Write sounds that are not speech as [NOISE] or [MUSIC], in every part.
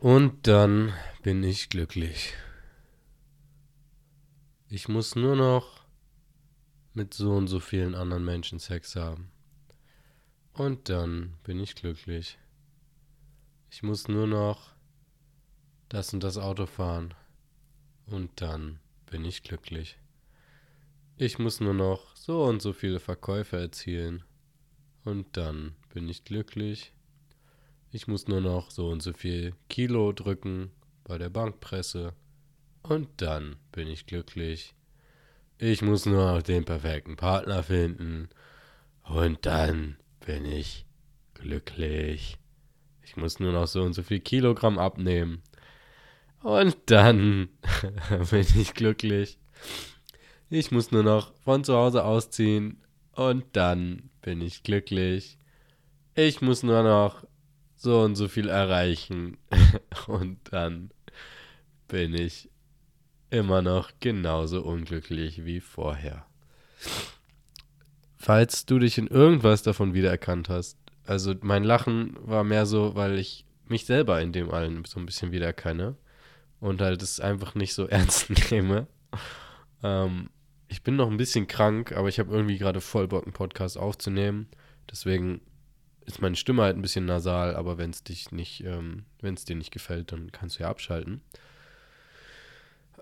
Und dann bin ich glücklich. Ich muss nur noch mit so und so vielen anderen Menschen Sex haben. Und dann bin ich glücklich. Ich muss nur noch das und das Auto fahren. Und dann bin ich glücklich. Ich muss nur noch so und so viele Verkäufe erzielen. Und dann bin ich glücklich. Ich muss nur noch so und so viel Kilo drücken bei der Bankpresse. Und dann bin ich glücklich. Ich muss nur noch den perfekten Partner finden. Und dann bin ich glücklich. Ich muss nur noch so und so viel Kilogramm abnehmen. Und dann [LAUGHS] bin ich glücklich. Ich muss nur noch von zu Hause ausziehen. Und dann bin ich glücklich. Ich muss nur noch so und so viel erreichen. [LAUGHS] Und dann bin ich immer noch genauso unglücklich wie vorher. Falls du dich in irgendwas davon wiedererkannt hast, also mein Lachen war mehr so, weil ich mich selber in dem allen so ein bisschen wiedererkenne und halt es einfach nicht so [LAUGHS] ernst nehme. Ähm, ich bin noch ein bisschen krank, aber ich habe irgendwie gerade voll Bock, einen Podcast aufzunehmen. Deswegen ist meine Stimme halt ein bisschen nasal, aber wenn es dich nicht, ähm, wenn es dir nicht gefällt, dann kannst du ja abschalten.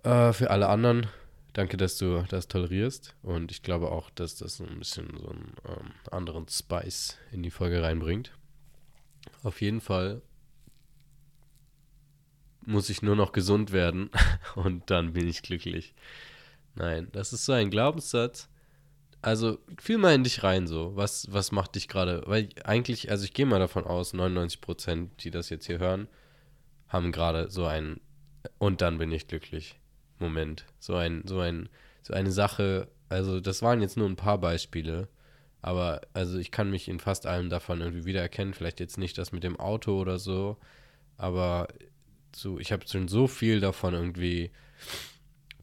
Äh, für alle anderen, danke, dass du das tolerierst. Und ich glaube auch, dass das ein bisschen so einen ähm, anderen Spice in die Folge reinbringt. Auf jeden Fall muss ich nur noch gesund werden [LAUGHS] und dann bin ich glücklich. Nein, das ist so ein Glaubenssatz, also fühl mal in dich rein so. Was, was macht dich gerade? Weil eigentlich, also ich gehe mal davon aus, 99 Prozent, die das jetzt hier hören, haben gerade so ein und dann bin ich glücklich. Moment. So ein, so ein, so eine Sache, also das waren jetzt nur ein paar Beispiele, aber also ich kann mich in fast allem davon irgendwie wiedererkennen. Vielleicht jetzt nicht das mit dem Auto oder so, aber so, ich habe schon so viel davon irgendwie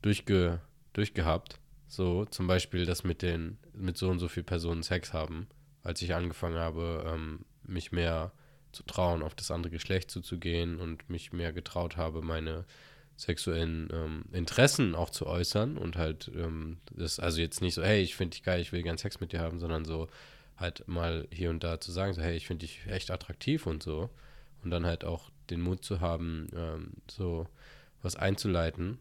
durchge, durchgehabt so, zum Beispiel das mit den, mit so und so viel Personen Sex haben, als ich angefangen habe, ähm, mich mehr zu trauen, auf das andere Geschlecht zuzugehen und mich mehr getraut habe, meine sexuellen ähm, Interessen auch zu äußern und halt ähm, das, also jetzt nicht so, hey, ich finde dich geil, ich will gern Sex mit dir haben, sondern so halt mal hier und da zu sagen, so, hey, ich finde dich echt attraktiv und so. Und dann halt auch den Mut zu haben, ähm, so was einzuleiten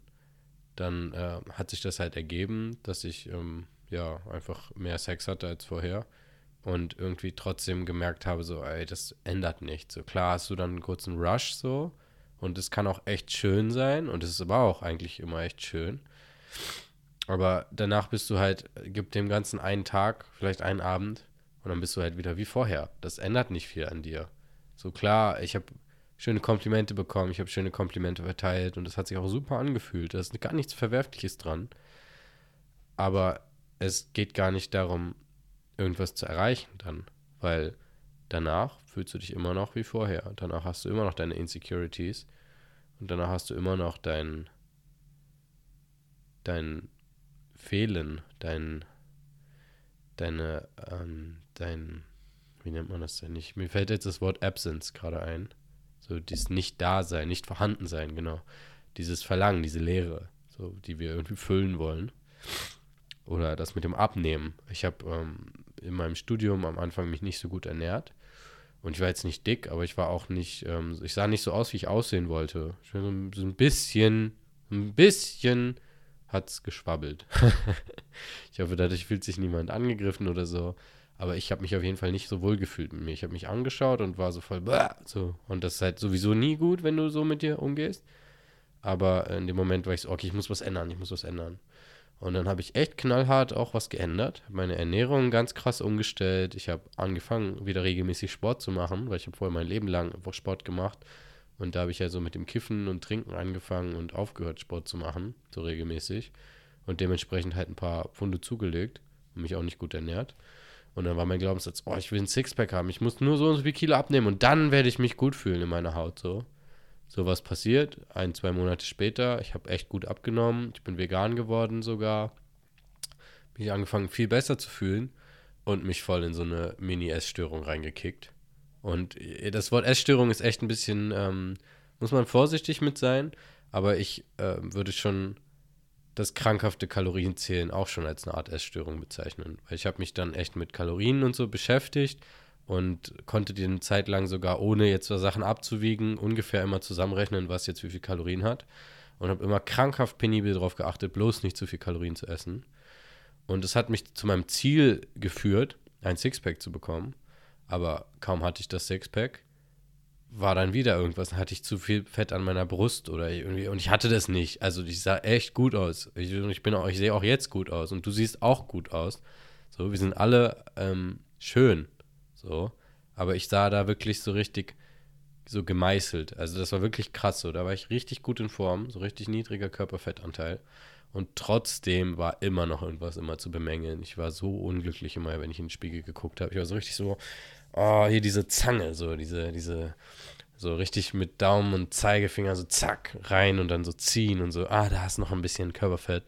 dann äh, hat sich das halt ergeben, dass ich ähm, ja einfach mehr Sex hatte als vorher und irgendwie trotzdem gemerkt habe, so, ey, das ändert nichts. So klar hast du dann einen kurzen Rush so und es kann auch echt schön sein und es ist aber auch eigentlich immer echt schön. Aber danach bist du halt, gib dem Ganzen einen Tag, vielleicht einen Abend und dann bist du halt wieder wie vorher. Das ändert nicht viel an dir. So klar, ich habe schöne Komplimente bekommen, ich habe schöne Komplimente verteilt und es hat sich auch super angefühlt. Da ist gar nichts Verwerfliches dran. Aber es geht gar nicht darum, irgendwas zu erreichen dann, weil danach fühlst du dich immer noch wie vorher. Danach hast du immer noch deine Insecurities und danach hast du immer noch dein dein Fehlen, dein deine ähm, dein wie nennt man das denn nicht? Mir fällt jetzt das Wort Absence gerade ein. So dieses Nicht-Dasein, Nicht-Vorhandensein, genau. Dieses Verlangen, diese Leere, so, die wir irgendwie füllen wollen. Oder das mit dem Abnehmen. Ich habe ähm, in meinem Studium am Anfang mich nicht so gut ernährt. Und ich war jetzt nicht dick, aber ich war auch nicht, ähm, ich sah nicht so aus, wie ich aussehen wollte. So ein bisschen, ein bisschen hat es geschwabbelt. [LAUGHS] ich hoffe, dadurch fühlt sich niemand angegriffen oder so. Aber ich habe mich auf jeden Fall nicht so wohl gefühlt mit mir. Ich habe mich angeschaut und war so voll, so. Und das ist halt sowieso nie gut, wenn du so mit dir umgehst. Aber in dem Moment war ich so, okay, ich muss was ändern, ich muss was ändern. Und dann habe ich echt knallhart auch was geändert. Meine Ernährung ganz krass umgestellt. Ich habe angefangen, wieder regelmäßig Sport zu machen, weil ich habe vorher mein Leben lang einfach Sport gemacht. Und da habe ich ja so mit dem Kiffen und Trinken angefangen und aufgehört, Sport zu machen, so regelmäßig. Und dementsprechend halt ein paar Pfunde zugelegt und mich auch nicht gut ernährt. Und dann war mein Glaubenssatz, oh, ich will ein Sixpack haben, ich muss nur so und so viel Kilo abnehmen und dann werde ich mich gut fühlen in meiner Haut. So, so was passiert. Ein, zwei Monate später, ich habe echt gut abgenommen, ich bin vegan geworden sogar. Mich angefangen, viel besser zu fühlen und mich voll in so eine Mini-Essstörung reingekickt. Und äh, das Wort Essstörung ist echt ein bisschen, ähm, muss man vorsichtig mit sein, aber ich äh, würde schon das krankhafte Kalorienzählen auch schon als eine Art Essstörung bezeichnen. Weil ich habe mich dann echt mit Kalorien und so beschäftigt und konnte die eine Zeit lang sogar, ohne jetzt Sachen abzuwiegen, ungefähr immer zusammenrechnen, was jetzt wie viel Kalorien hat. Und habe immer krankhaft penibel darauf geachtet, bloß nicht zu viel Kalorien zu essen. Und es hat mich zu meinem Ziel geführt, ein Sixpack zu bekommen. Aber kaum hatte ich das Sixpack, war dann wieder irgendwas. Dann hatte ich zu viel Fett an meiner Brust oder irgendwie. Und ich hatte das nicht. Also ich sah echt gut aus. Ich, ich bin auch, ich sehe auch jetzt gut aus. Und du siehst auch gut aus. So, wir sind alle ähm, schön. So. Aber ich sah da wirklich so richtig so gemeißelt. Also das war wirklich krass so. Da war ich richtig gut in Form, so richtig niedriger Körperfettanteil. Und trotzdem war immer noch irgendwas immer zu bemängeln. Ich war so unglücklich immer, wenn ich in den Spiegel geguckt habe. Ich war so richtig so, oh, hier diese Zange, so diese, diese, so richtig mit Daumen und Zeigefinger so zack rein und dann so ziehen und so, ah, da hast noch ein bisschen Körperfett.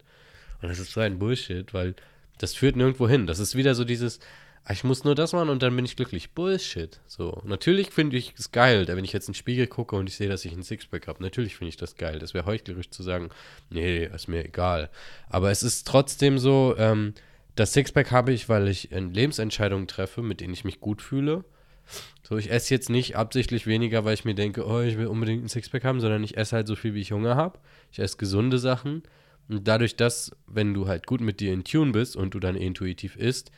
Und das ist so ein Bullshit, weil das führt nirgendwo hin. Das ist wieder so dieses, Ah, ich muss nur das machen und dann bin ich glücklich. Bullshit. So, natürlich finde ich es geil, wenn ich jetzt in den Spiegel gucke und ich sehe, dass ich ein Sixpack habe. Natürlich finde ich das geil. Das wäre heuchlerisch zu sagen, nee, ist mir egal. Aber es ist trotzdem so, ähm, das Sixpack habe ich, weil ich Lebensentscheidungen treffe, mit denen ich mich gut fühle. So, ich esse jetzt nicht absichtlich weniger, weil ich mir denke, oh, ich will unbedingt ein Sixpack haben, sondern ich esse halt so viel, wie ich Hunger habe. Ich esse gesunde Sachen. Und dadurch, dass, wenn du halt gut mit dir in Tune bist und du dann intuitiv isst,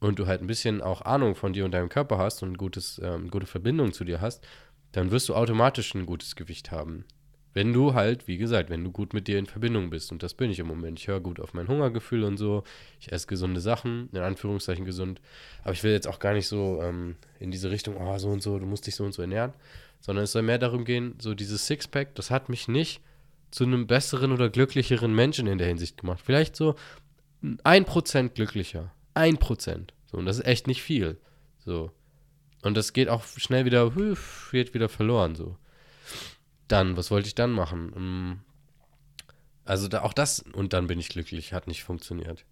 und du halt ein bisschen auch Ahnung von dir und deinem Körper hast und gutes, ähm, gute Verbindung zu dir hast, dann wirst du automatisch ein gutes Gewicht haben. Wenn du halt, wie gesagt, wenn du gut mit dir in Verbindung bist, und das bin ich im Moment, ich höre gut auf mein Hungergefühl und so, ich esse gesunde Sachen, in Anführungszeichen gesund, aber ich will jetzt auch gar nicht so ähm, in diese Richtung, oh, so und so, du musst dich so und so ernähren, sondern es soll mehr darum gehen, so dieses Sixpack, das hat mich nicht zu einem besseren oder glücklicheren Menschen in der Hinsicht gemacht. Vielleicht so ein Prozent glücklicher. Ein Prozent. So, und das ist echt nicht viel. So. Und das geht auch schnell wieder, wird wieder verloren. So. Dann, was wollte ich dann machen? Mm. Also da, auch das, und dann bin ich glücklich, hat nicht funktioniert.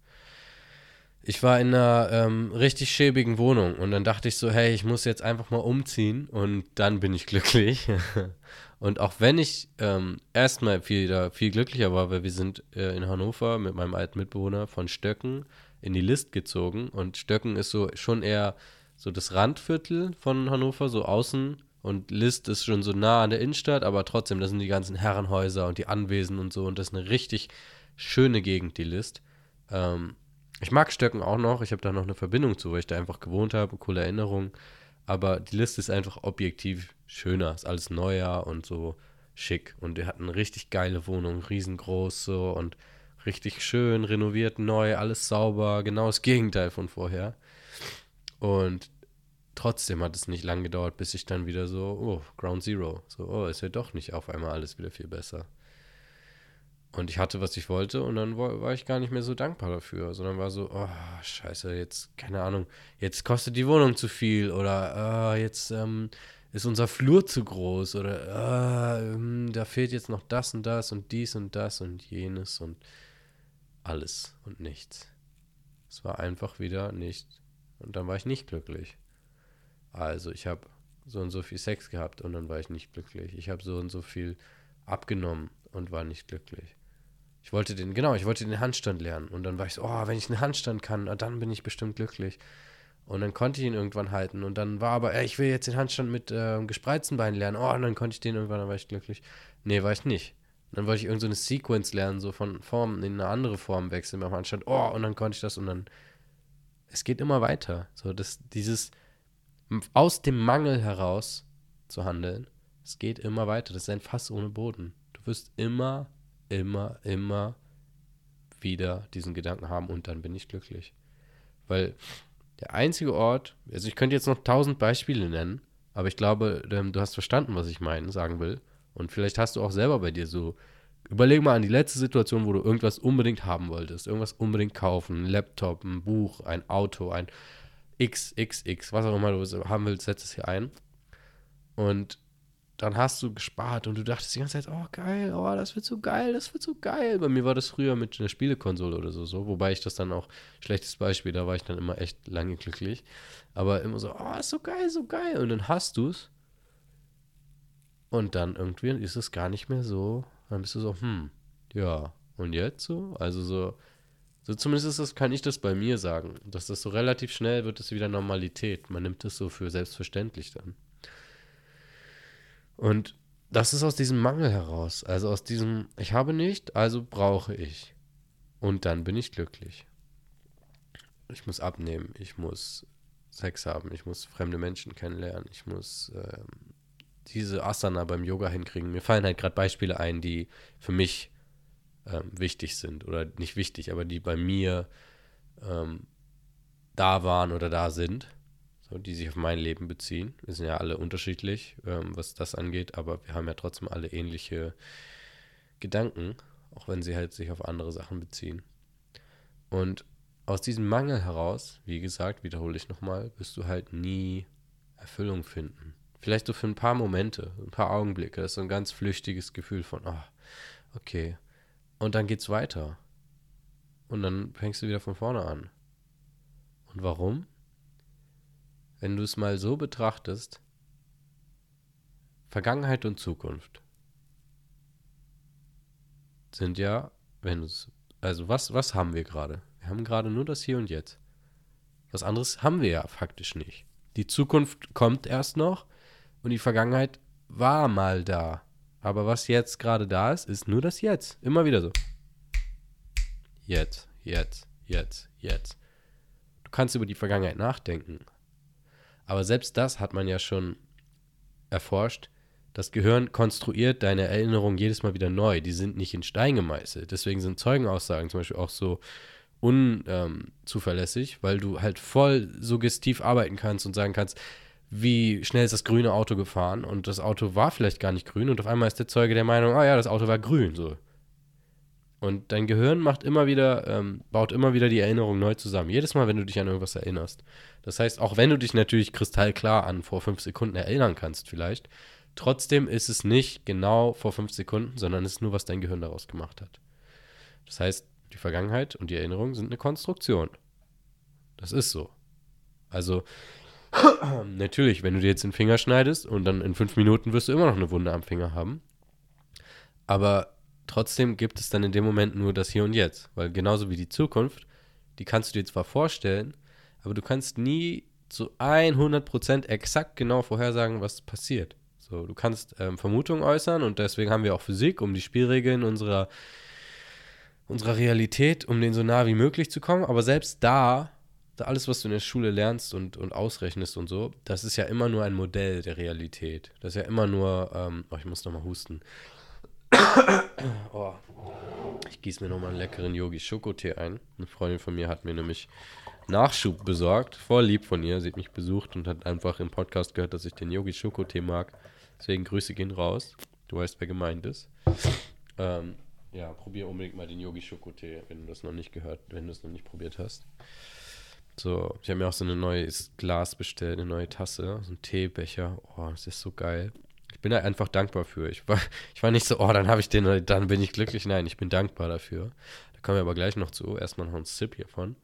Ich war in einer ähm, richtig schäbigen Wohnung und dann dachte ich so, hey, ich muss jetzt einfach mal umziehen und dann bin ich glücklich. [LAUGHS] und auch wenn ich ähm, erstmal viel, viel glücklicher war, weil wir sind äh, in Hannover mit meinem alten Mitbewohner von Stöcken in die List gezogen und Stöcken ist so schon eher so das Randviertel von Hannover, so außen und List ist schon so nah an der Innenstadt, aber trotzdem, das sind die ganzen Herrenhäuser und die Anwesen und so und das ist eine richtig schöne Gegend, die List. Ähm, ich mag Stöcken auch noch, ich habe da noch eine Verbindung zu, weil ich da einfach gewohnt habe, coole Erinnerungen, aber die Liste ist einfach objektiv schöner, ist alles neuer und so schick. Und wir hatten eine richtig geile Wohnung, riesengroß so und Richtig schön, renoviert, neu, alles sauber, genau das Gegenteil von vorher. Und trotzdem hat es nicht lang gedauert, bis ich dann wieder so, oh, Ground Zero. So, oh, ist ja doch nicht auf einmal alles wieder viel besser. Und ich hatte, was ich wollte, und dann war ich gar nicht mehr so dankbar dafür, sondern war so, oh, scheiße, jetzt, keine Ahnung, jetzt kostet die Wohnung zu viel oder oh, jetzt ähm, ist unser Flur zu groß oder oh, da fehlt jetzt noch das und das und dies und das und jenes und alles und nichts. Es war einfach wieder nicht. Und dann war ich nicht glücklich. Also ich habe so und so viel Sex gehabt und dann war ich nicht glücklich. Ich habe so und so viel abgenommen und war nicht glücklich. Ich wollte den, genau, ich wollte den Handstand lernen. Und dann war ich so, oh, wenn ich einen Handstand kann, dann bin ich bestimmt glücklich. Und dann konnte ich ihn irgendwann halten. Und dann war aber, ey, ich will jetzt den Handstand mit äh, gespreizten Beinen lernen. Oh, und dann konnte ich den irgendwann, dann war ich glücklich. Nee, war ich nicht dann wollte ich irgendeine so Sequence lernen, so von Form in eine andere Form wechseln, aber anstatt, oh, und dann konnte ich das und dann. Es geht immer weiter. So, das, dieses aus dem Mangel heraus zu handeln, es geht immer weiter. Das ist ein Fass ohne Boden. Du wirst immer, immer, immer wieder diesen Gedanken haben und dann bin ich glücklich. Weil der einzige Ort, also ich könnte jetzt noch tausend Beispiele nennen, aber ich glaube, ähm, du hast verstanden, was ich meinen, sagen will. Und vielleicht hast du auch selber bei dir so, überleg mal an die letzte Situation, wo du irgendwas unbedingt haben wolltest, irgendwas unbedingt kaufen, ein Laptop, ein Buch, ein Auto, ein XXX, was auch immer du haben willst, setz es hier ein. Und dann hast du gespart und du dachtest die ganze Zeit, oh geil, oh, das wird so geil, das wird so geil. Bei mir war das früher mit einer Spielekonsole oder so, so, wobei ich das dann auch, schlechtes Beispiel, da war ich dann immer echt lange glücklich. Aber immer so, oh, ist so geil, so geil. Und dann hast du es Und dann irgendwie ist es gar nicht mehr so. Dann bist du so, hm, ja, und jetzt so? Also so, so zumindest ist das, kann ich das bei mir sagen, dass das so relativ schnell wird es wieder Normalität. Man nimmt es so für selbstverständlich dann. Und das ist aus diesem Mangel heraus. Also aus diesem, ich habe nicht, also brauche ich. Und dann bin ich glücklich. Ich muss abnehmen, ich muss Sex haben, ich muss fremde Menschen kennenlernen, ich muss ähm, diese Asana beim Yoga hinkriegen. Mir fallen halt gerade Beispiele ein, die für mich ähm, wichtig sind. Oder nicht wichtig, aber die bei mir ähm, da waren oder da sind so, die sich auf mein Leben beziehen. Wir sind ja alle unterschiedlich, ähm, was das angeht, aber wir haben ja trotzdem alle ähnliche Gedanken, auch wenn sie halt sich auf andere Sachen beziehen. Und aus diesem Mangel heraus, wie gesagt, wiederhole ich nochmal, wirst du halt nie Erfüllung finden. Vielleicht so für ein paar Momente, ein paar Augenblicke. Das ist so ein ganz flüchtiges Gefühl von, oh, okay. Und dann geht's weiter. Und dann fängst du wieder von vorne an. Und warum? wenn du es mal so betrachtest, Vergangenheit und Zukunft sind ja, wenn es, also was, was haben wir gerade? Wir haben gerade nur das Hier und Jetzt. Was anderes haben wir ja faktisch nicht. Die Zukunft kommt erst noch und die Vergangenheit war mal da. Aber was jetzt gerade da ist, ist nur das Jetzt. Immer wieder so. Jetzt, jetzt, jetzt, jetzt. Du kannst über die Vergangenheit nachdenken, aber selbst das hat man ja schon erforscht. Das Gehirn konstruiert deine Erinnerungen jedes Mal wieder neu. Die sind nicht in Stein gemeißelt. Deswegen sind Zeugenaussagen zum Beispiel auch so unzuverlässig, ähm, weil du halt voll suggestiv arbeiten kannst und sagen kannst, wie schnell ist das grüne Auto gefahren und das Auto war vielleicht gar nicht grün und auf einmal ist der Zeuge der Meinung, ah ja, das Auto war grün, so. Und dein Gehirn macht immer wieder, ähm, baut immer wieder die Erinnerung neu zusammen. Jedes Mal, wenn du dich an irgendwas erinnerst. Das heißt, auch wenn du dich natürlich kristallklar an vor fünf Sekunden erinnern kannst, vielleicht, trotzdem ist es nicht genau vor fünf Sekunden, sondern es ist nur, was dein Gehirn daraus gemacht hat. Das heißt, die Vergangenheit und die Erinnerung sind eine Konstruktion. Das ist so. Also, [CLEARS THROAT] natürlich, wenn du dir jetzt den Finger schneidest und dann in fünf Minuten wirst du immer noch eine Wunde am Finger haben. Aber trotzdem gibt es dann in dem Moment nur das Hier und Jetzt. Weil genauso wie die Zukunft, die kannst du dir zwar vorstellen, aber du kannst nie zu 100% exakt genau vorhersagen, was passiert. So, du kannst ähm, Vermutungen äußern und deswegen haben wir auch Physik, um die Spielregeln unserer, unserer Realität, um denen so nah wie möglich zu kommen. Aber selbst da, da alles, was du in der Schule lernst und, und ausrechnest und so, das ist ja immer nur ein Modell der Realität. Das ist ja immer nur, ähm, oh, ich muss nochmal husten. oh. Ich gieße mir nochmal einen leckeren Yogi-Schokotee ein. Eine Freundin von mir hat mir nämlich Nachschub besorgt. Voll lieb von ihr. Sie hat mich besucht und hat einfach im Podcast gehört, dass ich den Yogi-Schokotee mag. Deswegen Grüße gehen raus. Du weißt, wer gemeint ist. Ähm, ja, probier unbedingt mal den Yogi-Schokotee, wenn du das noch nicht gehört, wenn du es noch nicht probiert hast. So, ich habe mir auch so ein neues Glas bestellt, eine neue Tasse, so ein Teebecher. Oh, das ist so geil bin da einfach dankbar für. Ich war, [LAUGHS] ich war nicht so, oh, dann habe ich den, dann bin ich glücklich. Nein, ich bin dankbar dafür. Da kommen wir aber gleich noch zu. Erstmal noch ein Sip hiervon.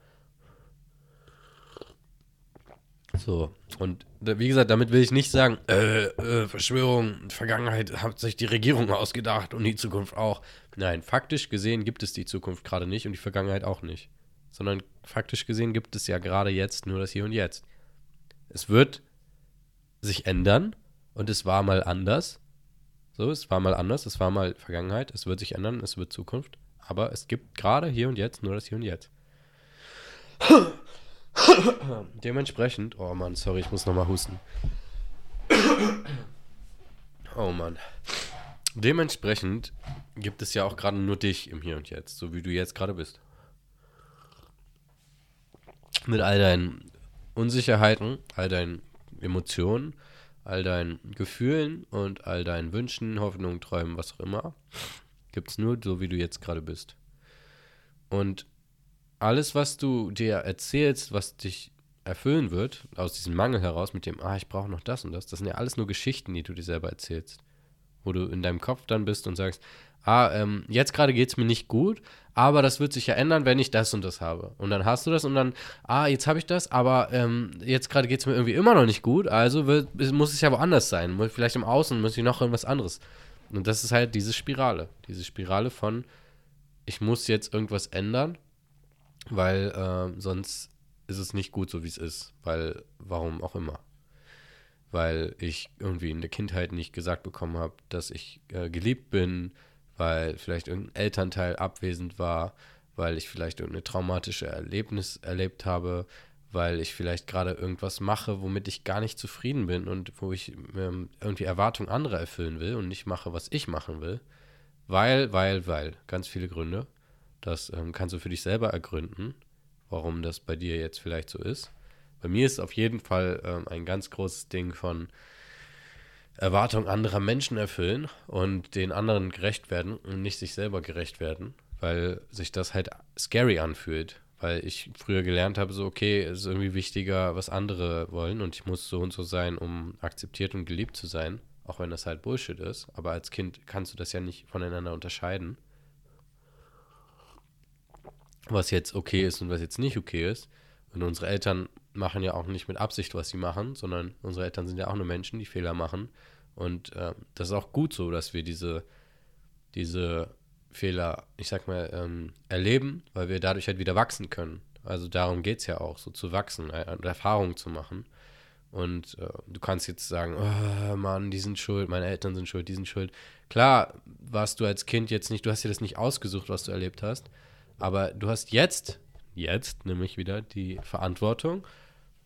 So, und wie gesagt, damit will ich nicht sagen, äh, äh, Verschwörung, Vergangenheit hat sich die Regierung ausgedacht und die Zukunft auch. Nein, faktisch gesehen gibt es die Zukunft gerade nicht und die Vergangenheit auch nicht. Sondern faktisch gesehen gibt es ja gerade jetzt nur das Hier und Jetzt. Es wird sich ändern, und es war mal anders. So, es war mal anders, es war mal Vergangenheit, es wird sich ändern, es wird Zukunft. Aber es gibt gerade hier und jetzt nur das Hier und Jetzt. [COUGHS] Dementsprechend, oh Mann, sorry, ich muss nochmal husten. Oh Mann. Dementsprechend gibt es ja auch gerade nur dich im Hier und Jetzt, so wie du jetzt gerade bist. Mit all deinen Unsicherheiten, all deinen Emotionen, all deinen Gefühlen und all deinen Wünschen, Hoffnungen, Träumen, was auch immer, gibt es nur so, wie du jetzt gerade bist. Und alles, was du dir erzählst, was dich erfüllen wird, aus diesem Mangel heraus, mit dem, ah, ich brauche noch das und das, das sind ja alles nur Geschichten, die du dir selber erzählst. Wo du in deinem Kopf dann bist und sagst, ah, ähm, jetzt gerade geht es mir nicht gut, aber das wird sich ja ändern, wenn ich das und das habe. Und dann hast du das und dann, ah, jetzt habe ich das, aber ähm, jetzt gerade geht es mir irgendwie immer noch nicht gut, also wird, muss es ja woanders sein. Vielleicht im Außen muss ich noch irgendwas anderes. Und das ist halt diese Spirale. Diese Spirale von, ich muss jetzt irgendwas ändern, weil äh, sonst ist es nicht gut, so wie es ist. Weil, warum auch immer. Weil ich irgendwie in der Kindheit nicht gesagt bekommen habe, dass ich äh, geliebt bin, weil vielleicht irgendein Elternteil abwesend war, weil ich vielleicht irgendeine traumatische Erlebnis erlebt habe, weil ich vielleicht gerade irgendwas mache, womit ich gar nicht zufrieden bin und wo ich ähm, irgendwie Erwartungen anderer erfüllen will und nicht mache, was ich machen will. Weil, weil, weil. Ganz viele Gründe. Das ähm, kannst du für dich selber ergründen, warum das bei dir jetzt vielleicht so ist. Bei mir ist auf jeden Fall ähm, ein ganz großes Ding von, Erwartungen anderer Menschen erfüllen und den anderen gerecht werden und nicht sich selber gerecht werden, weil sich das halt scary anfühlt. Weil ich früher gelernt habe, so, okay, es ist irgendwie wichtiger, was andere wollen und ich muss so und so sein, um akzeptiert und geliebt zu sein, auch wenn das halt Bullshit ist. Aber als Kind kannst du das ja nicht voneinander unterscheiden. Was jetzt okay ist und was jetzt nicht okay ist. Und unsere Eltern machen ja auch nicht mit Absicht, was sie machen, sondern unsere Eltern sind ja auch nur Menschen, die Fehler machen. Und äh, das ist auch gut so, dass wir diese, diese Fehler, ich sag mal, ähm, erleben, weil wir dadurch halt wieder wachsen können. Also darum geht es ja auch, so zu wachsen äh, und Erfahrungen zu machen. Und äh, du kannst jetzt sagen, oh, Mann, die sind schuld, meine Eltern sind schuld, die sind schuld. Klar, warst du als Kind jetzt nicht, du hast dir das nicht ausgesucht, was du erlebt hast, aber du hast jetzt, jetzt nämlich wieder die Verantwortung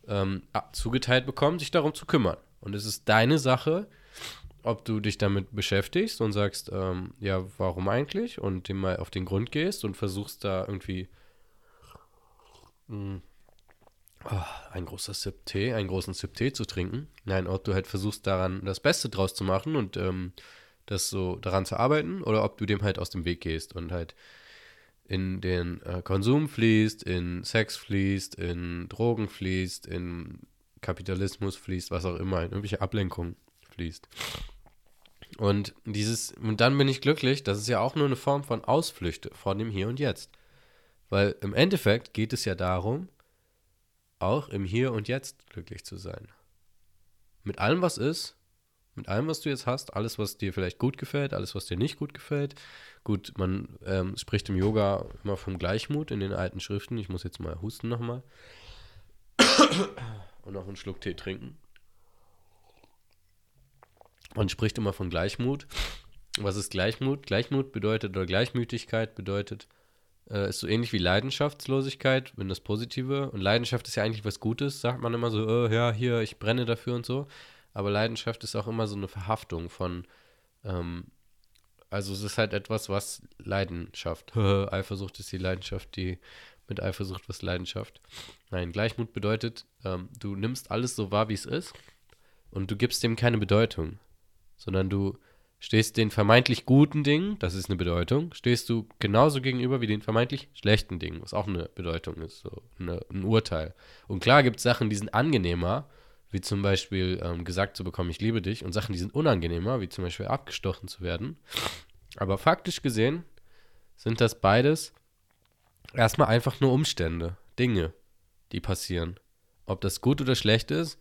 ähm, zugeteilt bekommen, sich darum zu kümmern. Und es ist deine Sache, ob du dich damit beschäftigst und sagst, ähm, ja, warum eigentlich? Und dem mal auf den Grund gehst und versuchst da irgendwie mh, oh, ein großer Sip Tee, einen großen Sip Tee zu trinken. Nein, ob du halt versuchst daran das Beste draus zu machen und ähm, das so daran zu arbeiten oder ob du dem halt aus dem Weg gehst und halt in den äh, Konsum fließt, in Sex fließt, in Drogen fließt, in Kapitalismus fließt, was auch immer, in irgendwelche Ablenkungen fließt. Und dieses, und dann bin ich glücklich, das ist ja auch nur eine Form von Ausflüchte von dem Hier und Jetzt. Weil im Endeffekt geht es ja darum, auch im Hier und Jetzt glücklich zu sein. Mit allem, was ist, mit allem, was du jetzt hast, alles, was dir vielleicht gut gefällt, alles, was dir nicht gut gefällt. Gut, man ähm, spricht im Yoga immer vom Gleichmut in den alten Schriften. Ich muss jetzt mal husten nochmal. und noch einen Schluck Tee trinken. Man spricht immer von Gleichmut. Was ist Gleichmut? Gleichmut bedeutet, oder Gleichmütigkeit bedeutet, äh, ist so ähnlich wie Leidenschaftslosigkeit, wenn das Positive. Und Leidenschaft ist ja eigentlich was Gutes, sagt man immer so, oh, ja, hier, ich brenne dafür und so. Aber Leidenschaft ist auch immer so eine Verhaftung von, ähm, also es ist halt etwas, was Leidenschaft, [LAUGHS] Eifersucht ist die Leidenschaft, die mit Eifersucht was Leidenschaft. Nein, Gleichmut bedeutet, ähm, du nimmst alles so wahr, wie es ist und du gibst dem keine Bedeutung sondern du stehst den vermeintlich guten Dingen, das ist eine Bedeutung, stehst du genauso gegenüber wie den vermeintlich schlechten Dingen, was auch eine Bedeutung ist, so eine, ein Urteil. Und klar gibt es Sachen, die sind angenehmer, wie zum Beispiel ähm, gesagt zu bekommen, ich liebe dich, und Sachen, die sind unangenehmer, wie zum Beispiel abgestochen zu werden. Aber faktisch gesehen sind das beides erstmal einfach nur Umstände, Dinge, die passieren. Ob das gut oder schlecht ist,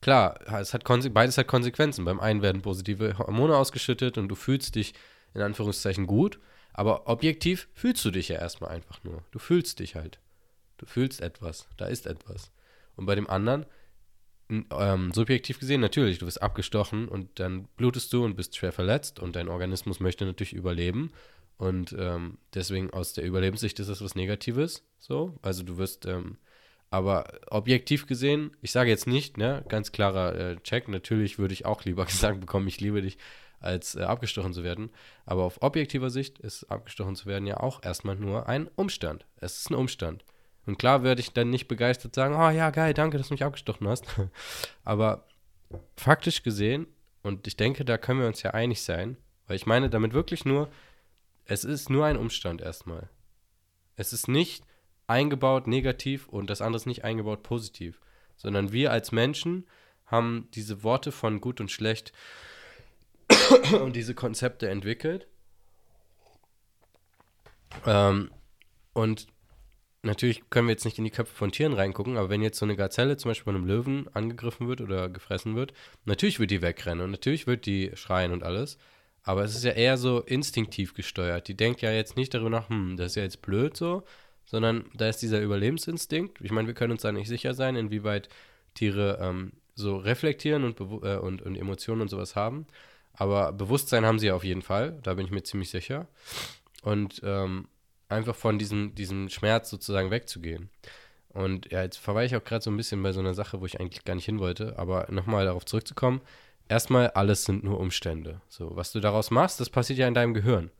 klar, es hat beides hat Konsequenzen. Beim einen werden positive Hormone ausgeschüttet und du fühlst dich in Anführungszeichen gut, aber objektiv fühlst du dich ja erstmal einfach nur. Du fühlst dich halt. Du fühlst etwas, da ist etwas. Und bei dem anderen, ähm, subjektiv gesehen, natürlich, du wirst abgestochen und dann blutest du und bist schwer verletzt und dein Organismus möchte natürlich überleben. Und ähm, deswegen aus der Überlebenssicht ist das was Negatives. So, also du wirst ähm, aber objektiv gesehen, ich sage jetzt nicht, ne, ganz klarer äh, Check, natürlich würde ich auch lieber [LAUGHS] gesagt bekommen, ich liebe dich, als äh, abgestochen zu werden. Aber auf objektiver Sicht ist abgestochen zu werden ja auch erstmal nur ein Umstand. Es ist ein Umstand. Und klar werde ich dann nicht begeistert sagen, oh ja, geil, danke, dass du mich abgestochen hast. [LAUGHS] Aber faktisch gesehen, und ich denke, da können wir uns ja einig sein, weil ich meine damit wirklich nur, es ist nur ein Umstand erstmal. Es ist nicht eingebaut negativ und das andere ist nicht eingebaut positiv, sondern wir als Menschen haben diese Worte von gut und schlecht [COUGHS] und diese Konzepte entwickelt Ähm, und natürlich können wir jetzt nicht in die Köpfe von Tieren reingucken, aber wenn jetzt so eine Gazelle zum Beispiel von einem Löwen angegriffen wird oder gefressen wird, natürlich wird die wegrennen und natürlich wird die schreien und alles. Aber es ist ja eher so instinktiv gesteuert. Die denkt ja jetzt nicht darüber nach, hm, das ist ja jetzt blöd so, sondern da ist dieser Überlebensinstinkt. Ich meine, wir können uns da nicht sicher sein, inwieweit Tiere ähm, so reflektieren und, äh, und, und Emotionen und sowas haben. Aber Bewusstsein haben sie auf jeden Fall, da bin ich mir ziemlich sicher. Und ähm, einfach von diesem, diesem Schmerz sozusagen wegzugehen. Und ja, jetzt verweile ich auch gerade so ein bisschen bei so einer Sache, wo ich eigentlich gar nicht hin wollte, aber nochmal darauf zurückzukommen. Erstmal, alles sind nur Umstände. So, was du daraus machst, das passiert ja in deinem Gehirn.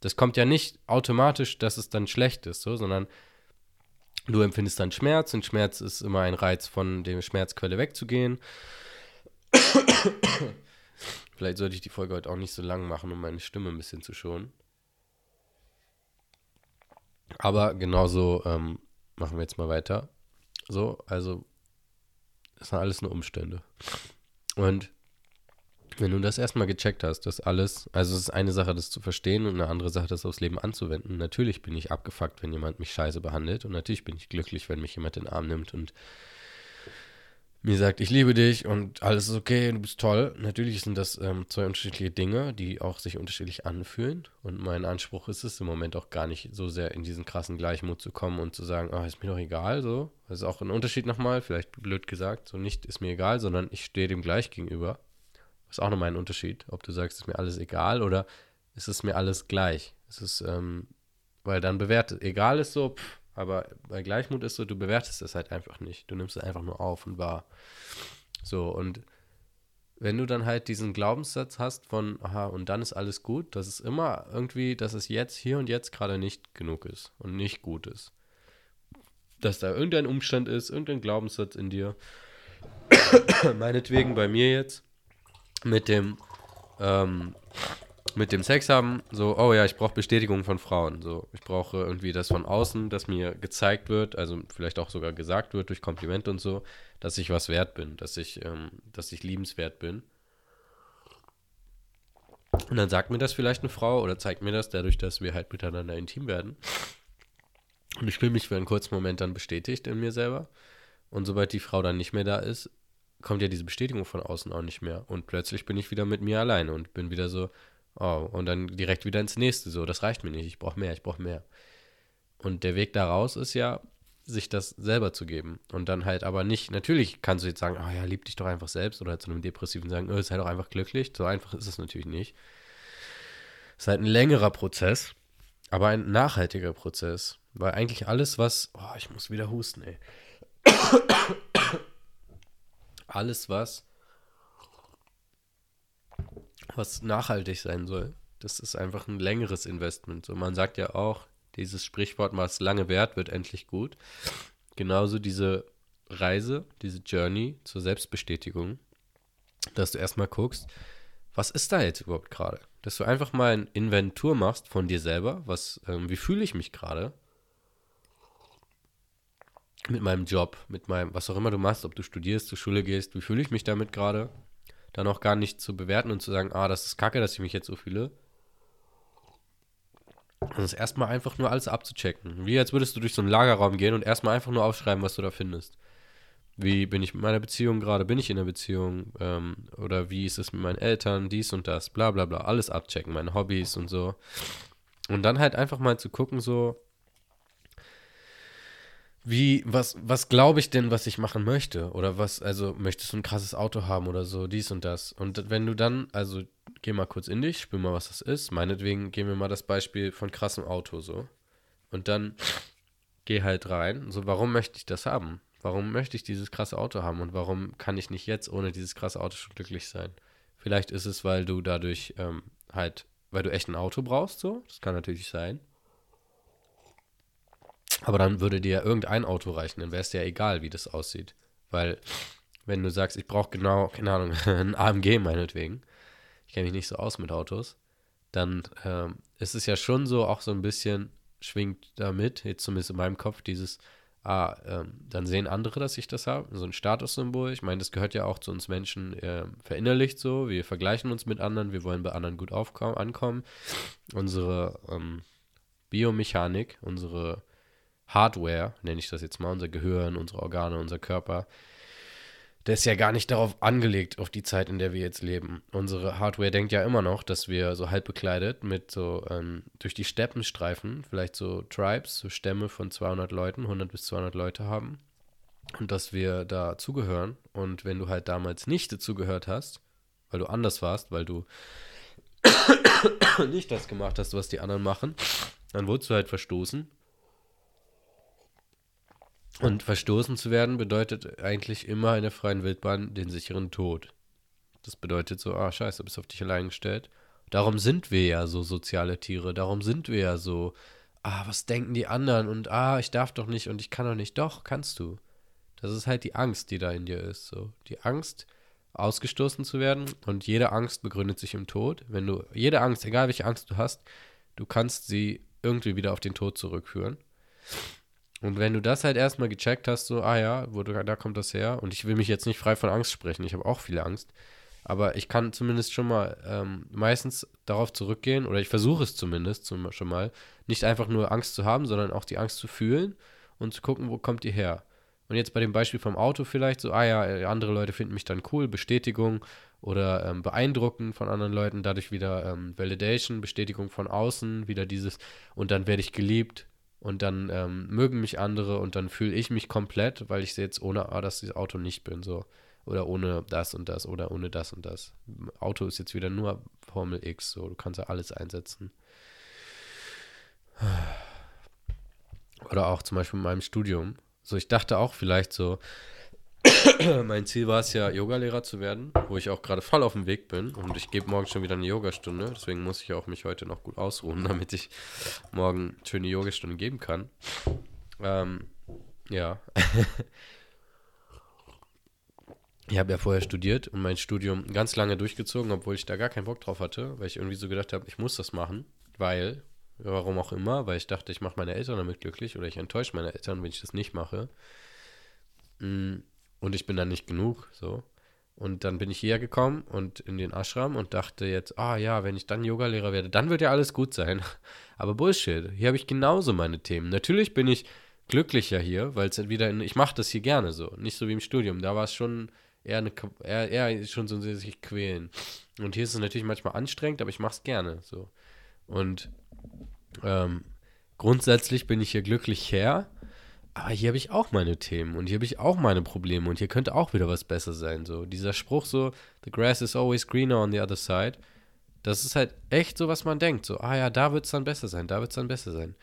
Das kommt ja nicht automatisch, dass es dann schlecht ist, so, sondern du empfindest dann Schmerz und Schmerz ist immer ein Reiz, von der Schmerzquelle wegzugehen. [COUGHS] Vielleicht sollte ich die Folge heute auch nicht so lang machen, um meine Stimme ein bisschen zu schonen. Aber genauso ähm, machen wir jetzt mal weiter. So, also, das sind alles nur Umstände. Und wenn du das erstmal gecheckt hast, dass alles, also es ist eine Sache, das zu verstehen und eine andere Sache, das aufs Leben anzuwenden. Natürlich bin ich abgefuckt, wenn jemand mich scheiße behandelt und natürlich bin ich glücklich, wenn mich jemand in den Arm nimmt und mir sagt, ich liebe dich und alles ist okay, du bist toll. Natürlich sind das ähm, zwei unterschiedliche Dinge, die auch sich unterschiedlich anfühlen. Und mein Anspruch ist es im Moment auch gar nicht so sehr in diesen krassen Gleichmut zu kommen und zu sagen, oh, ist mir doch egal, so. Das ist auch ein Unterschied nochmal, vielleicht blöd gesagt, so nicht ist mir egal, sondern ich stehe dem gleich gegenüber. Das ist auch nochmal ein Unterschied, ob du sagst, ist mir alles egal oder ist es mir alles gleich. Es ist, ähm, weil dann bewertet, egal ist so, pff, aber bei Gleichmut ist so, du bewertest es halt einfach nicht. Du nimmst es einfach nur auf und wahr. So, und wenn du dann halt diesen Glaubenssatz hast von, aha, und dann ist alles gut, dass es immer irgendwie, dass es jetzt, hier und jetzt gerade nicht genug ist und nicht gut ist. Dass da irgendein Umstand ist, irgendein Glaubenssatz in dir. [COUGHS] Meinetwegen bei mir jetzt mit dem, ähm, mit dem Sex haben, so, oh ja, ich brauche Bestätigung von Frauen. So, ich brauche irgendwie das von außen, dass mir gezeigt wird, also vielleicht auch sogar gesagt wird durch Komplimente und so, dass ich was wert bin, dass ich, ähm, dass ich liebenswert bin. Und dann sagt mir das vielleicht eine Frau oder zeigt mir das dadurch, dass wir halt miteinander intim werden. Und ich fühle mich für einen kurzen Moment dann bestätigt in mir selber. Und sobald die Frau dann nicht mehr da ist, kommt ja diese Bestätigung von außen auch nicht mehr. Und plötzlich bin ich wieder mit mir alleine und bin wieder so, Oh, und dann direkt wieder ins nächste. So, das reicht mir nicht. Ich brauche mehr, ich brauche mehr. Und der Weg daraus ist ja, sich das selber zu geben. Und dann halt aber nicht, natürlich kannst du jetzt sagen, oh ja, lieb dich doch einfach selbst oder zu einem Depressiven sagen, oh, sei doch einfach glücklich. So einfach ist es natürlich nicht. Es ist halt ein längerer Prozess, aber ein nachhaltiger Prozess. Weil eigentlich alles, was, oh, ich muss wieder husten, ey. alles, was was nachhaltig sein soll. Das ist einfach ein längeres Investment. So, man sagt ja auch, dieses Sprichwort, was lange währt, wird endlich gut. Genauso diese Reise, diese Journey zur Selbstbestätigung, dass du erstmal guckst, was ist da jetzt überhaupt gerade? Dass du einfach mal ein Inventur machst von dir selber, was, ähm, wie fühle ich mich gerade? Mit meinem Job, mit meinem, was auch immer du machst, ob du studierst, zur Schule gehst, wie fühle ich mich damit gerade? Dann auch gar nicht zu bewerten und zu sagen, ah, das ist kacke, dass ich mich jetzt so fühle. Das ist erstmal einfach nur alles abzuchecken. Wie als würdest du durch so einen Lagerraum gehen und erstmal einfach nur aufschreiben, was du da findest. Wie bin ich mit meiner Beziehung gerade? Bin ich in einer Beziehung? Ähm, oder wie ist es mit meinen Eltern? Dies und das, bla bla bla. Alles abchecken, meine Hobbys und so. Und dann halt einfach mal zu gucken, so, wie, was, was glaube ich denn, was ich machen möchte? Oder was, also möchtest du ein krasses Auto haben oder so, dies und das. Und wenn du dann, also geh mal kurz in dich, spür mal, was das ist. Meinetwegen gehen wir mal das Beispiel von krassem Auto so. Und dann geh halt rein. So, warum möchte ich das haben? Warum möchte ich dieses krasse Auto haben? Und warum kann ich nicht jetzt ohne dieses krasse Auto schon glücklich sein? Vielleicht ist es, weil du dadurch ähm, halt, weil du echt ein Auto brauchst, so. Das kann natürlich sein. Aber dann würde dir ja irgendein Auto reichen, dann wäre es ja egal, wie das aussieht. Weil, wenn du sagst, ich brauche genau, keine Ahnung, [LAUGHS] ein AMG meinetwegen, ich kenne mich nicht so aus mit Autos, dann ähm, ist es ja schon so, auch so ein bisschen schwingt damit, jetzt zumindest in meinem Kopf, dieses, ah, ähm, dann sehen andere, dass ich das habe, so ein Statussymbol. Ich meine, das gehört ja auch zu uns Menschen äh, verinnerlicht so. Wir vergleichen uns mit anderen, wir wollen bei anderen gut aufkommen, ankommen. Unsere ähm, Biomechanik, unsere Hardware, nenne ich das jetzt mal, unser Gehirn, unsere Organe, unser Körper, der ist ja gar nicht darauf angelegt, auf die Zeit, in der wir jetzt leben. Unsere Hardware denkt ja immer noch, dass wir so halb bekleidet mit so ähm, durch die Steppenstreifen, vielleicht so Tribes, so Stämme von 200 Leuten, 100 bis 200 Leute haben. Und dass wir da zugehören. Und wenn du halt damals nicht dazugehört hast, weil du anders warst, weil du [COUGHS] nicht das gemacht hast, was die anderen machen, dann wurdest du halt verstoßen und verstoßen zu werden bedeutet eigentlich immer in der freien Wildbahn den sicheren Tod. Das bedeutet so, ah, scheiße, du bist auf dich allein gestellt. Darum sind wir ja so soziale Tiere. Darum sind wir ja so, ah, was denken die anderen? Und ah, ich darf doch nicht und ich kann doch nicht. Doch, kannst du. Das ist halt die Angst, die da in dir ist. So. Die Angst, ausgestoßen zu werden. Und jede Angst begründet sich im Tod. Wenn du, jede Angst, egal welche Angst du hast, du kannst sie irgendwie wieder auf den Tod zurückführen. Und wenn du das halt erstmal gecheckt hast, so, ah ja, wo da kommt das her, und ich will mich jetzt nicht frei von Angst sprechen, ich habe auch viele Angst, aber ich kann zumindest schon mal ähm, meistens darauf zurückgehen, oder ich versuche es zumindest zum, schon mal, nicht einfach nur Angst zu haben, sondern auch die Angst zu fühlen und zu gucken, wo kommt die her. Und jetzt bei dem Beispiel vom Auto vielleicht so, ah ja, äh, andere Leute finden mich dann cool, Bestätigung oder ähm, beeindrucken von anderen Leuten, dadurch wieder ähm, Validation, Bestätigung von außen, wieder dieses, und dann werde ich geliebt, und dann ähm, mögen mich andere und dann fühle ich mich komplett, weil ich jetzt ohne ah, das Auto nicht bin, so. Oder ohne das und das oder ohne das und das. Auto ist jetzt wieder nur Formel X, so. Du kannst ja alles einsetzen. Oder auch zum Beispiel in meinem Studium. So, ich dachte auch vielleicht so, [COUGHS] mein Ziel war es ja, Yogalehrer zu werden, wo ich auch gerade voll auf dem Weg bin. Und ich gebe morgen schon wieder eine Yogastunde. Deswegen muss ich auch mich heute noch gut ausruhen, [LAUGHS] damit ich morgen schöne Yogastunde geben kann. Ähm, ja. [LAUGHS] ich habe ja vorher studiert und mein Studium ganz lange durchgezogen, obwohl ich da gar keinen Bock drauf hatte, weil ich irgendwie so gedacht habe, ich muss das machen, weil, warum auch immer, weil ich dachte, ich mache meine Eltern damit glücklich oder ich enttäusche meine Eltern, wenn ich das nicht mache. Mhm und ich bin dann nicht genug, so. Und dann bin ich hierher gekommen und in den Ashram und dachte jetzt, ah ja, wenn ich dann Yogalehrer werde, dann wird ja alles gut sein. [LAUGHS] Aber Bullshit, hier habe ich genauso meine Themen. Natürlich bin ich glücklicher hier, weil es wieder, in, ich mache das hier gerne so, nicht so wie im Studium. Da war es schon eher, eine, eher, eher schon so ein sich quälen. Und hier ist es natürlich manchmal anstrengend, aber ich mache es gerne so. Und ähm, grundsätzlich bin ich hier glücklich her aber hier habe ich auch meine Themen und hier habe ich auch meine Probleme und hier könnte auch wieder was besser sein. So, dieser Spruch so, the grass is always greener on the other side, das ist halt echt so, was man denkt. So, ah ja, da wird es dann besser sein, da wird es dann besser sein.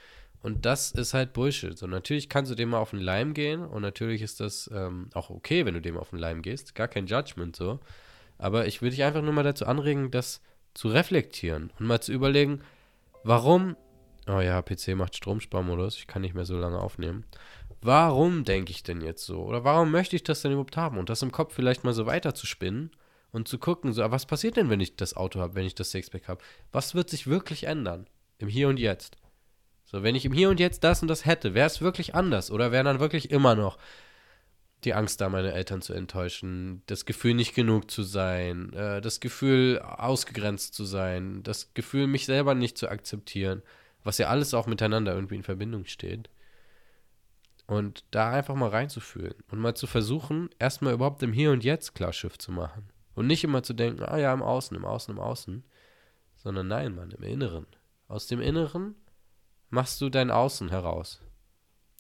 Und das ist halt Bullshit. So, natürlich kannst du dem mal auf den Leim gehen und natürlich ist das ähm, auch okay, wenn du dem auf den Leim gehst. Gar kein Judgment so. Aber ich würde dich einfach nur mal dazu anregen, das zu reflektieren und mal zu überlegen, warum. Oh ja, PC macht Stromsparmodus, ich kann nicht mehr so lange aufnehmen warum denke ich denn jetzt so? Oder warum möchte ich das denn überhaupt haben? Und das im Kopf vielleicht mal so weiter zu spinnen und zu gucken, so, was passiert denn, wenn ich das Auto habe, wenn ich das Sixpack habe? Was wird sich wirklich ändern? Im Hier und Jetzt. So, wenn ich im Hier und Jetzt das und das hätte, wäre es wirklich anders? Oder wäre dann wirklich immer noch die Angst da, meine Eltern zu enttäuschen, das Gefühl, nicht genug zu sein, äh, das Gefühl, ausgegrenzt zu sein, das Gefühl, mich selber nicht zu akzeptieren, was ja alles auch miteinander irgendwie in Verbindung steht. Und da einfach mal reinzufühlen und mal zu versuchen, erstmal überhaupt im Hier und Jetzt Klarschiff zu machen. Und nicht immer zu denken, ah ja, im Außen, im Außen, im Außen. Sondern nein, Mann, im Inneren. Aus dem Inneren machst du dein Außen heraus.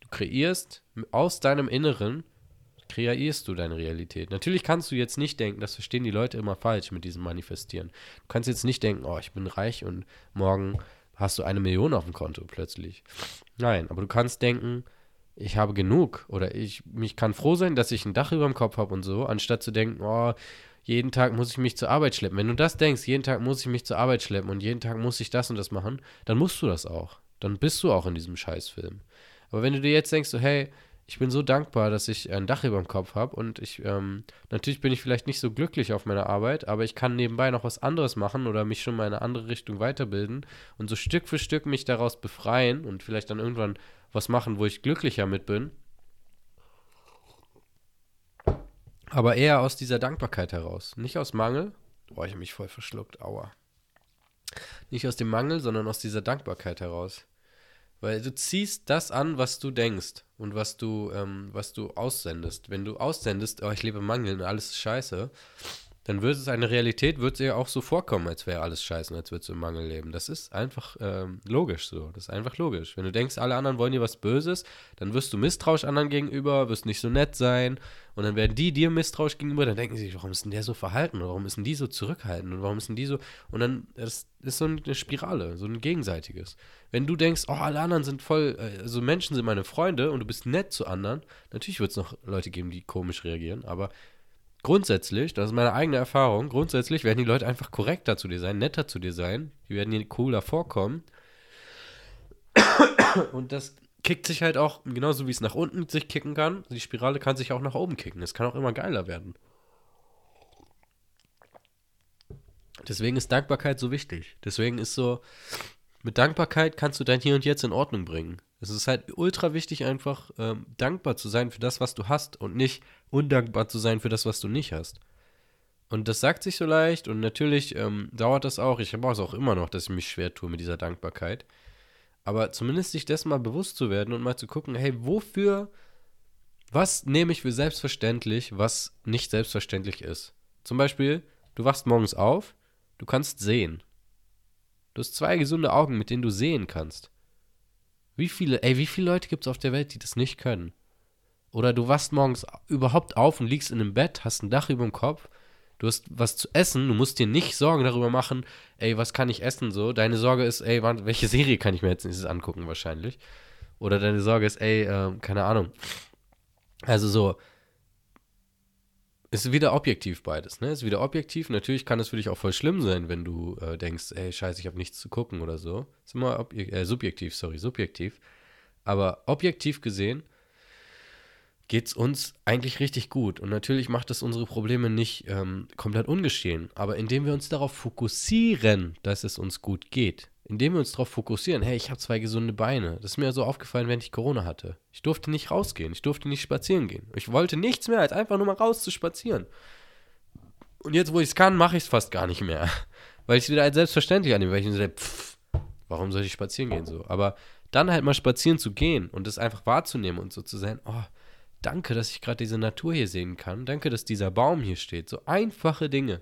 Du kreierst aus deinem Inneren, kreierst du deine Realität. Natürlich kannst du jetzt nicht denken, das verstehen die Leute immer falsch mit diesem Manifestieren. Du kannst jetzt nicht denken, oh, ich bin reich und morgen hast du eine Million auf dem Konto plötzlich. Nein, aber du kannst denken, ich habe genug oder ich mich kann froh sein, dass ich ein Dach über dem Kopf habe und so, anstatt zu denken, oh, jeden Tag muss ich mich zur Arbeit schleppen. Wenn du das denkst, jeden Tag muss ich mich zur Arbeit schleppen und jeden Tag muss ich das und das machen, dann musst du das auch. Dann bist du auch in diesem Scheißfilm. Aber wenn du dir jetzt denkst, so, hey, ich bin so dankbar, dass ich ein Dach über dem Kopf habe und ich, ähm, natürlich bin ich vielleicht nicht so glücklich auf meiner Arbeit, aber ich kann nebenbei noch was anderes machen oder mich schon mal in eine andere Richtung weiterbilden und so Stück für Stück mich daraus befreien und vielleicht dann irgendwann was machen, wo ich glücklicher mit bin. Aber eher aus dieser Dankbarkeit heraus. Nicht aus Mangel. Boah, ich habe mich voll verschluckt. Aua. Nicht aus dem Mangel, sondern aus dieser Dankbarkeit heraus. Weil du ziehst das an, was du denkst und was du, ähm, was du aussendest. Wenn du aussendest, oh, ich lebe im Mangel und alles ist scheiße, dann wird es eine Realität, wird es ja auch so vorkommen, als wäre alles scheiße als würdest du im Mangel leben. Das ist einfach ähm, logisch so. Das ist einfach logisch. Wenn du denkst, alle anderen wollen dir was Böses, dann wirst du misstrauisch anderen gegenüber, wirst nicht so nett sein und dann werden die dir misstrauisch gegenüber, dann denken sie sich, warum ist denn der so verhalten? Warum ist denn die so zurückhaltend? Und warum ist denn die so. Und dann, das ist so eine Spirale, so ein gegenseitiges. Wenn du denkst, oh, alle anderen sind voll, also Menschen sind meine Freunde und du bist nett zu anderen, natürlich wird es noch Leute geben, die komisch reagieren, aber grundsätzlich, das ist meine eigene Erfahrung, grundsätzlich werden die Leute einfach korrekter zu dir sein, netter zu dir sein, die werden dir cooler vorkommen. Und das kickt sich halt auch, genauso wie es nach unten sich kicken kann, die Spirale kann sich auch nach oben kicken. Es kann auch immer geiler werden. Deswegen ist Dankbarkeit so wichtig. Deswegen ist so, mit Dankbarkeit kannst du dein Hier und Jetzt in Ordnung bringen. Es ist halt ultra wichtig, einfach ähm, dankbar zu sein für das, was du hast und nicht undankbar zu sein für das, was du nicht hast. Und das sagt sich so leicht und natürlich ähm, dauert das auch. Ich habe es auch immer noch, dass ich mich schwer tue mit dieser Dankbarkeit. Aber zumindest sich dessen mal bewusst zu werden und mal zu gucken, hey, wofür, was nehme ich für selbstverständlich, was nicht selbstverständlich ist. Zum Beispiel, du wachst morgens auf, du kannst sehen. Du hast zwei gesunde Augen, mit denen du sehen kannst. Wie viele, ey, wie viele Leute gibt es auf der Welt, die das nicht können? Oder du wachst morgens überhaupt auf und liegst in einem Bett, hast ein Dach über dem Kopf, du hast was zu essen, du musst dir nicht Sorgen darüber machen, ey, was kann ich essen so. Deine Sorge ist, ey, welche Serie kann ich mir jetzt nächstes angucken wahrscheinlich. Oder deine Sorge ist, ey, äh, keine Ahnung. Also so, ist wieder objektiv beides, ne? Ist wieder objektiv. Natürlich kann es für dich auch voll schlimm sein, wenn du äh, denkst, ey, scheiße, ich habe nichts zu gucken oder so. Ist immer äh, subjektiv, sorry, subjektiv. Aber objektiv gesehen geht es uns eigentlich richtig gut. Und natürlich macht es unsere Probleme nicht ähm, komplett ungeschehen. Aber indem wir uns darauf fokussieren, dass es uns gut geht, indem wir uns darauf fokussieren, hey, ich habe zwei gesunde Beine. Das ist mir so aufgefallen, wenn ich Corona hatte. Ich durfte nicht rausgehen, ich durfte nicht spazieren gehen. Ich wollte nichts mehr, als einfach nur mal raus zu spazieren. Und jetzt, wo ich es kann, mache ich es fast gar nicht mehr. [LAUGHS] Weil ich es wieder als selbstverständlich annehme, weil ich mir so, pff, warum soll ich spazieren gehen so? Aber dann halt mal spazieren zu gehen und das einfach wahrzunehmen und so zu sein, oh, danke, dass ich gerade diese Natur hier sehen kann. Danke, dass dieser Baum hier steht. So einfache Dinge.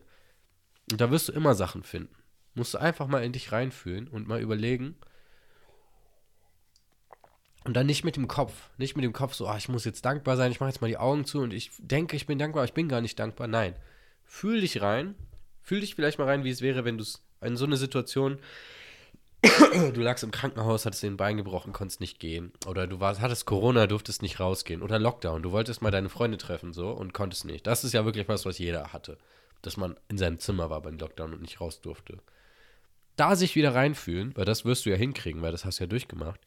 Und da wirst du immer Sachen finden musst du einfach mal in dich reinfühlen und mal überlegen. Und dann nicht mit dem Kopf, nicht mit dem Kopf so, ah, ich muss jetzt dankbar sein, ich mache jetzt mal die Augen zu und ich denke, ich bin dankbar, aber ich bin gar nicht dankbar. Nein. Fühl dich rein, fühl dich vielleicht mal rein, wie es wäre, wenn du es in so eine Situation, [COUGHS] du lagst im Krankenhaus, hattest den Bein gebrochen, konntest nicht gehen. Oder du warst, hattest Corona, durftest nicht rausgehen. Oder Lockdown, du wolltest mal deine Freunde treffen so und konntest nicht. Das ist ja wirklich was, was jeder hatte. Dass man in seinem Zimmer war beim Lockdown und nicht raus durfte da sich wieder reinfühlen, weil das wirst du ja hinkriegen, weil das hast du ja durchgemacht.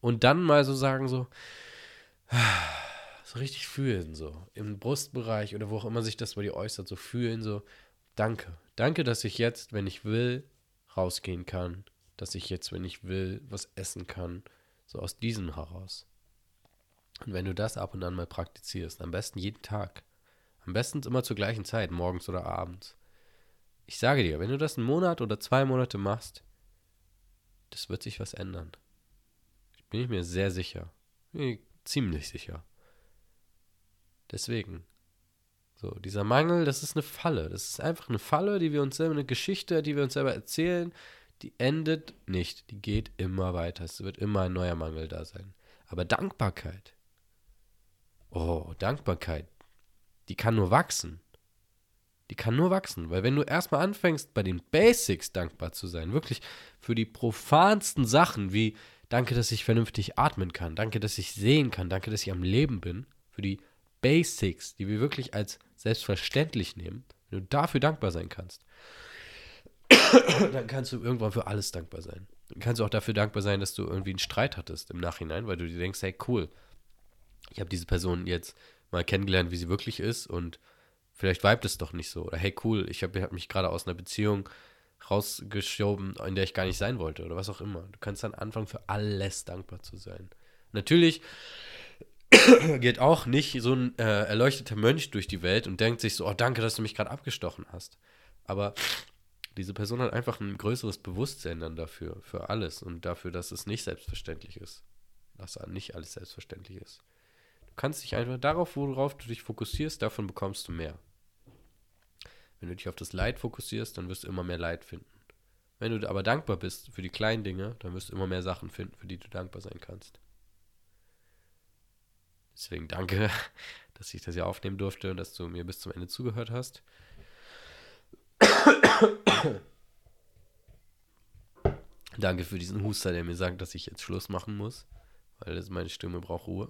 Und dann mal so sagen, so, [SIGHS] so richtig fühlen, so im Brustbereich oder wo auch immer sich das bei dir äußert, so fühlen, so, danke. Danke, dass ich jetzt, wenn ich will, rausgehen kann. Dass ich jetzt, wenn ich will, was essen kann. So aus diesem heraus. Und wenn du das ab und an mal praktizierst, am besten jeden Tag. Am besten immer zur gleichen Zeit, morgens oder abends ich sage dir, wenn du das einen Monat oder zwei Monate machst, das wird sich was ändern. Bin ich mir sehr sicher. Ziemlich sicher. Deswegen. So, dieser Mangel, das ist eine Falle. Das ist einfach eine Falle, die wir uns selber, eine Geschichte, die wir uns selber erzählen, die endet nicht. Die geht immer weiter. Es wird immer ein neuer Mangel da sein. Aber Dankbarkeit. Oh, Dankbarkeit. Die kann nur wachsen die kann nur wachsen. Weil wenn du erstmal anfängst, bei den Basics dankbar zu sein, wirklich für die profansten Sachen wie danke, dass ich vernünftig atmen kann, danke, dass ich sehen kann, danke, dass ich am Leben bin, für die Basics, die wir wirklich als selbstverständlich nehmen, wenn du dafür dankbar sein kannst, dann kannst du irgendwann für alles dankbar sein. Dann kannst du auch dafür dankbar sein, dass du irgendwie einen Streit hattest im Nachhinein, weil du dir denkst, hey, cool, ich habe diese Person jetzt mal kennengelernt, wie sie wirklich ist und Vielleicht vibet es doch nicht so. Oder hey, cool, ich habe hab mich gerade aus einer Beziehung rausgeschoben, in der ich gar nicht sein wollte. Oder was auch immer. Du kannst dann anfangen, für alles dankbar zu sein. Natürlich [CLEARS THROAT] geht auch nicht so ein äh, erleuchteter Mönch durch die Welt und denkt sich so, oh, danke, dass du mich gerade abgestochen hast. Aber Diese Person hat einfach ein größeres Bewusstsein dann dafür, für alles und dafür, dass es nicht selbstverständlich ist. Dass nicht alles selbstverständlich ist. Du kannst dich einfach darauf, worauf du dich fokussierst, davon bekommst du mehr. Wenn du dich auf das Leid fokussierst, dann wirst du immer mehr Leid finden. Wenn du aber dankbar bist für die kleinen Dinge, dann wirst du immer mehr Sachen finden, für die du dankbar sein kannst. Deswegen danke, [LAUGHS] dass ich das hier aufnehmen durfte und dass du mir bis zum Ende zugehört hast. [COUGHS] danke für diesen Huster, der mir sagt, dass ich jetzt Schluss machen muss, weil meine Stimme braucht Ruhe.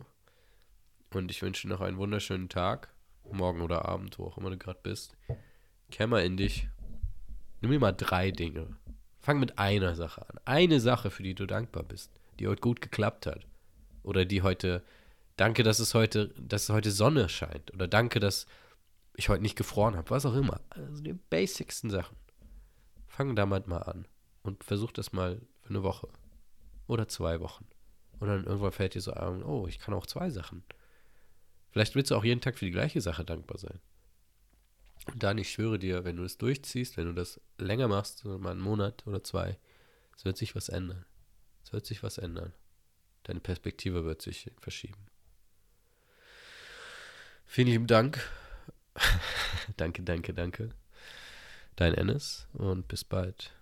Und ich wünsche noch einen wunderschönen Tag, morgen oder Abend, wo auch immer du gerade bist. Mal in dich. Nimm mir mal drei Dinge. Fang mit einer Sache an. Eine Sache, für die du dankbar bist, die heute gut geklappt hat. Oder die heute, danke, dass es heute, dass heute Sonne scheint. Oder danke, dass ich heute nicht gefroren habe. Was auch immer. Also die basicsten Sachen. Fang damit mal an. Und versuch das mal für eine Woche. Oder zwei Wochen. Und dann irgendwann fällt dir so ein, oh, ich kann auch zwei Sachen. Vielleicht willst du auch jeden Tag für die gleiche Sache dankbar sein. Und dann, ich schwöre dir, wenn du es durchziehst, wenn du das länger machst, mal einen Monat oder zwei, es wird sich was ändern. Es wird sich was ändern. Deine Perspektive wird sich verschieben. Vielen lieben Dank. [LAUGHS] danke, danke, danke. Dein Ennis und bis bald.